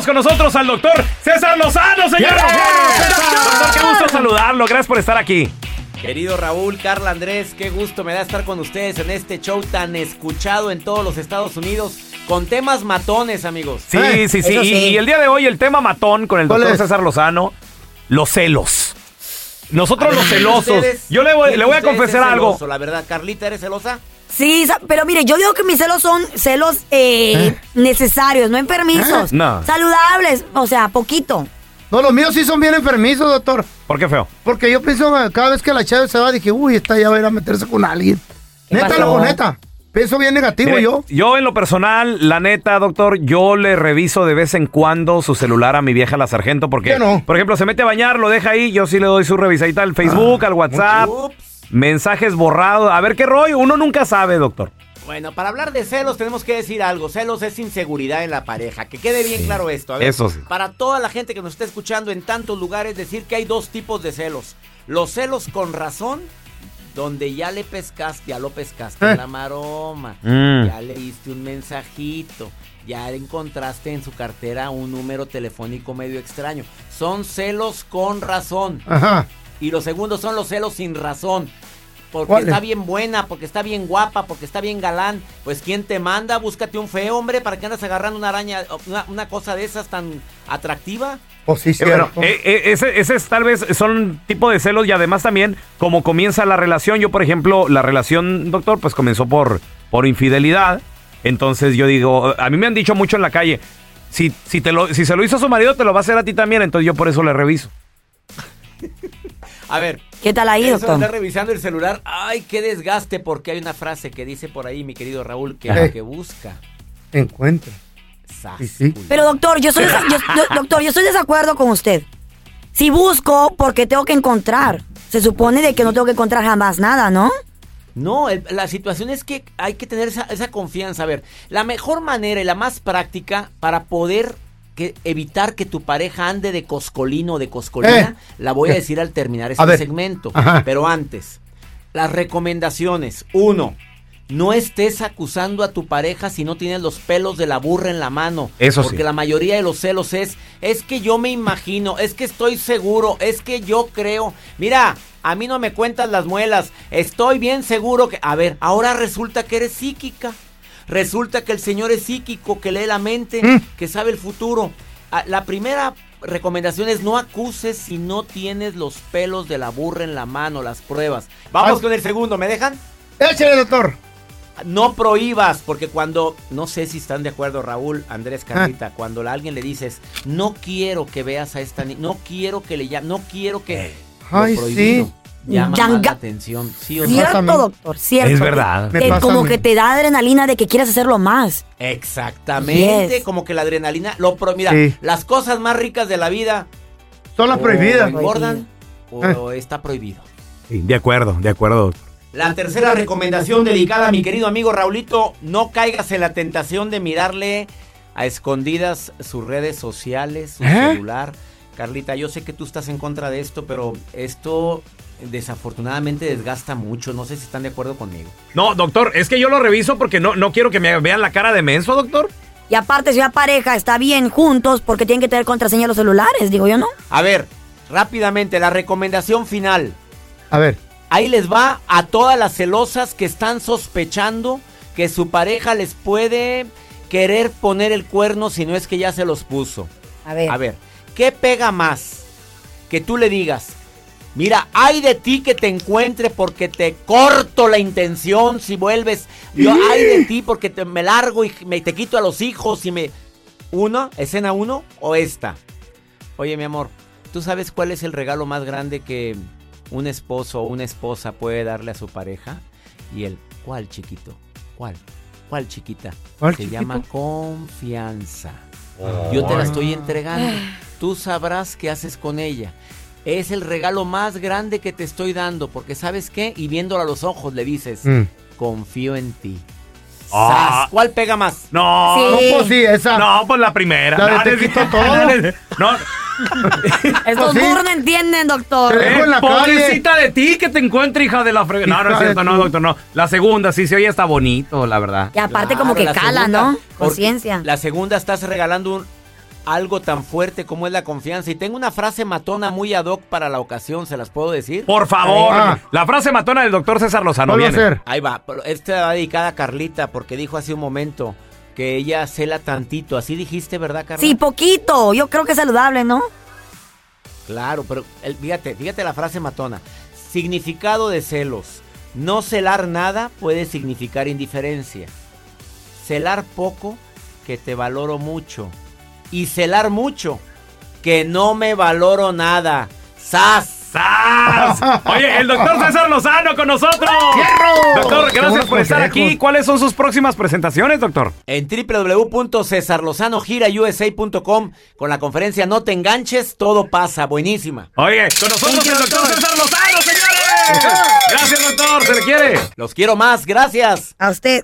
tenemos con nosotros al doctor César Lozano, señores. Doctor, qué gusto saludarlo. Gracias por estar aquí. Querido Raúl, Carla Andrés, qué gusto me da estar con ustedes en este show tan escuchado en todos los Estados Unidos, con temas matones, amigos. Sí, Eh, sí, sí. Y, el día de hoy el tema matón con el ¿Cuál doctor es? César Lozano, los celos. Nosotros los celosos. ¿Ustedes? Yo le voy, ¿Quién le voy a confesar es algo. La verdad, Carlita, ¿eres celosa? Sí, pero mire, yo digo que mis celos son celos eh, necesarios, no enfermizos. No. Saludables, o sea, poquito. No, los míos sí son bien enfermizos, doctor. ¿Por qué feo? Porque yo pienso que cada vez que la chave se va, dije, uy, esta ya va a ir a meterse con alguien. ¿Qué Neta, loco, neta. Pienso bien negativo Mire, yo. Yo en lo personal, la neta, doctor, yo le reviso de vez en cuando su celular a mi vieja la sargento porque, ¿Qué no? por ejemplo, se mete a bañar, lo deja ahí, yo sí le doy su revisadita al Facebook, al WhatsApp, Ups. Mensajes borrados, a ver qué rollo, uno nunca sabe, doctor. Bueno, para hablar de celos tenemos que decir algo. Celos es inseguridad en la pareja. Que quede bien claro esto. A ver, eso sí. Para toda la gente que nos está escuchando en tantos lugares, decir que hay dos tipos de celos. Los celos con razón, donde ya le pescaste, ya lo pescaste Eh. en la maroma. Mm. Ya le diste un mensajito. Ya encontraste en su cartera un número telefónico medio extraño. Son celos con razón. Ajá. Y los segundos son los celos sin razón. Porque está bien buena, porque está bien guapa, porque está bien galán. Pues ¿quién te manda? Búscate un feo, hombre, ¿para qué andas agarrando una araña, una, una cosa de esas tan atractiva? Pues sí, Eh, bueno, eh, eh, ese, ese es tal vez son tipo de celos y además también como comienza la relación. Yo, por ejemplo, la relación, doctor, pues comenzó por, por infidelidad. Entonces yo digo, a mí me han dicho mucho en la calle, si, si, te lo, si se lo hizo a su marido, te lo va a hacer a ti también. Entonces yo por eso le reviso. A ver, ¿Qué tal ahí, doctor? andar revisando el celular, ay, qué desgaste, porque hay una frase que dice por ahí, mi querido Raúl, que Ajá. lo que busca, Encuentra. Sí. Pero doctor, yo soy yo- doctor, yo estoy de desacuerdo con usted. Si busco, porque tengo que encontrar. Se supone de que no tengo que encontrar jamás nada, ¿no? No, el- la situación es que hay que tener esa, esa confianza. A ver, la mejor manera y la más práctica para poder que, evitar que tu pareja ande de coscolino o de coscolina, Eh. la voy a Eh. decir al terminar este segmento. Ajá. Pero antes, las recomendaciones. Uno, no estés acusando a tu pareja si no tienes los pelos de la burra en la mano. Eso Porque sí. la mayoría de los celos es, es que yo me imagino, es que estoy seguro, es que yo creo. Mira, a mí no me cuentas las muelas, estoy bien seguro que... A ver, ahora resulta que eres psíquica. Resulta que el señor es psíquico, que lee la mente, Mm. que sabe el futuro. Ah, La primera recomendación es no acuses si no tienes los pelos de la burra en la mano, las pruebas. Vamos con el segundo, ¿me dejan? Échale, doctor. No prohíbas, porque cuando, no sé si están de acuerdo Raúl, Andrés, Ah. Carlita, cuando a alguien le dices, no quiero que veas a esta niña, no quiero que le llame, no quiero que... Ay, sí. Llama más la atención, sí o Cierto, doctor, cierto. Es verdad. Como que te da adrenalina de que quieres hacerlo más. Exactamente, Yes. como que la adrenalina, lo pro- mira, Sí. las cosas más ricas de la vida Son las o prohibidas. engordan o Ah. está prohibido. Sí, de acuerdo, de acuerdo, doctor. La tercera recomendación delicada, mi querido amigo Raulito, no caigas en la tentación de mirarle a escondidas sus redes sociales, su ¿Eh? celular. Carlita, yo sé que tú estás en contra de esto, pero esto desafortunadamente desgasta mucho. No sé si están de acuerdo conmigo. No, doctor, es que yo lo reviso porque no, no quiero que me vean la cara de menso, doctor. Y aparte, si una pareja está bien juntos, porque tienen que tener contraseña los celulares, digo yo, ¿no? A ver, rápidamente, la recomendación final. A ver. Ahí les va a todas las celosas que están sospechando que su pareja les puede querer poner el cuerno si no es que ya se los puso. A ver. A ver, ¿qué pega más? Que tú le digas, mira, hay de ti que te encuentre porque te corto la intención si vuelves. Yo, hay de ti porque te, me largo y me, te quito a los hijos y me... ¿Una? ¿Escena uno o esta? Oye, mi amor, ¿tú sabes cuál es el regalo más grande que un esposo o una esposa puede darle a su pareja? Y él, ¿cuál chiquito? ¿Cuál? ¿Cuál chiquita? ¿Cuál, Se chiquito? llama confianza. Yo te la estoy entregando. Tú sabrás qué haces con ella. Es el regalo más grande que te estoy dando, porque ¿sabes qué? Y viéndola a los ojos le dices, Mm. confío en ti. Ah. ¿Cuál pega más? No, Sí. No, pues sí, esa. no, pues la primera. La de No, te es- quito todo. No, Estos Pues sí. no entienden, doctor. Te dejo eh, en la pobrecita de ti que te encuentre, hija de la fregada. No, no es cierto, no, doctor, no. La segunda, sí, se oye, está bonito, la verdad. Y aparte Claro, como que la cala, segunda, ¿no? Conciencia. La segunda estás regalando un, algo tan fuerte como es la confianza. Y tengo una frase matona muy ad hoc para la ocasión, ¿se las puedo decir? Por favor, Ah. la frase matona del doctor César Lozano ¿Cuál va a viene. Ahí va, pero esta va dedicada a Carlita porque dijo hace un momento que ella cela tantito. Así dijiste, ¿verdad, Carla? Sí, poquito. Yo creo que es saludable, ¿no? Claro, pero el- fíjate, fíjate la frase matona. Significado de celos. No celar nada puede significar indiferencia. Celar poco, que te valoro mucho. Y celar mucho, que no me valoro nada. ¡Sas! ¡Sas! Oye, el doctor César Lozano con nosotros. Doctor, Qué gracias por estar aquí. ¿Cuáles son sus próximas presentaciones, doctor? En www.cesarlozanogirausa.com con la conferencia No te enganches, todo pasa. Buenísima. Oye, con nosotros el doctor César Lozano, señores. Gracias, doctor. Se le quiere. Los quiero más, gracias. A usted.